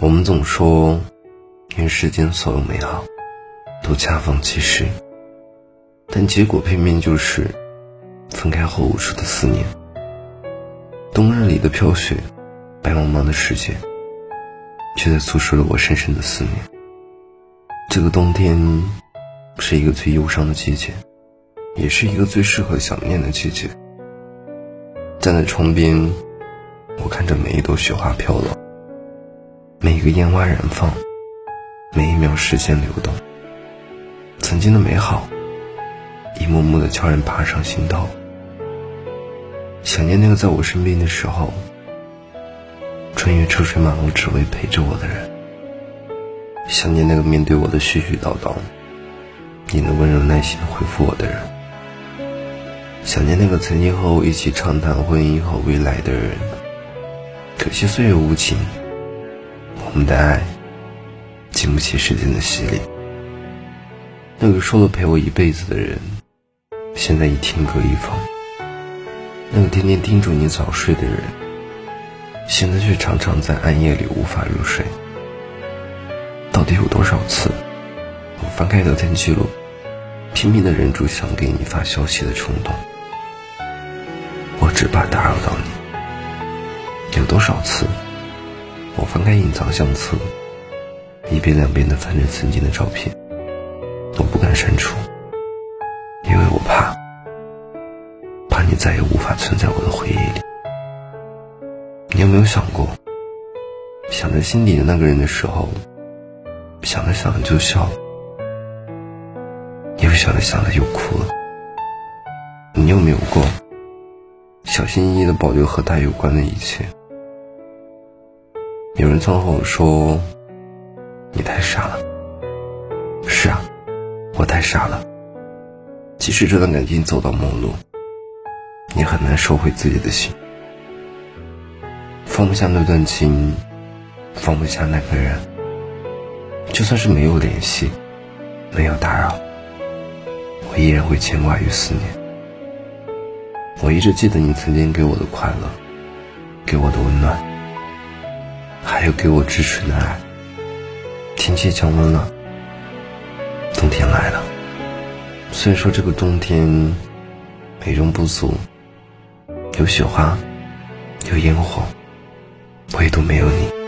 我们总说，愿世间所有美好都恰逢其时，但结果偏偏就是分开后无数的思念。冬日里的飘雪，白茫茫的世界，却在诉说着我深深的思念。这个冬天，是一个最忧伤的季节，也是一个最适合想念的季节。站在窗边，我看着每一朵雪花飘落。每一个烟花燃放，每一秒时间流动，曾经的美好，一幕幕的悄然爬上心头。想念那个在我身边的时候，穿越车水马龙只为陪着我的人。想念那个面对我的絮絮叨叨，你能温柔耐心的回复我的人。想念那个曾经和我一起畅谈婚姻和未来的人。可惜岁月无情。我们的爱经不起时间的洗礼。那个说了陪我一辈子的人，现在已天各一方。那个天天叮嘱你早睡的人，现在却常常在暗夜里无法入睡。到底有多少次，我翻开聊天记录，拼命的忍住想给你发消息的冲动？我只怕打扰到你。有多少次？我翻开隐藏相册，一遍两遍的翻着曾经的照片，我不敢删除，因为我怕，怕你再也无法存在我的回忆里。你有没有想过，想着心底的那个人的时候，想着想着就笑了，又想着想着又哭了？你有没有过，小心翼翼的保留和他有关的一切？有人曾和我说：“你太傻了。”是啊，我太傻了。即使这段感情走到末路，也很难收回自己的心，放不下那段情，放不下那个人。就算是没有联系，没有打扰，我依然会牵挂与思念。我一直记得你曾经给我的快乐，给我的温暖。还有给我支持的爱。天气降温了，冬天来了。虽然说这个冬天美中不足，有雪花，有烟火，唯独没有你。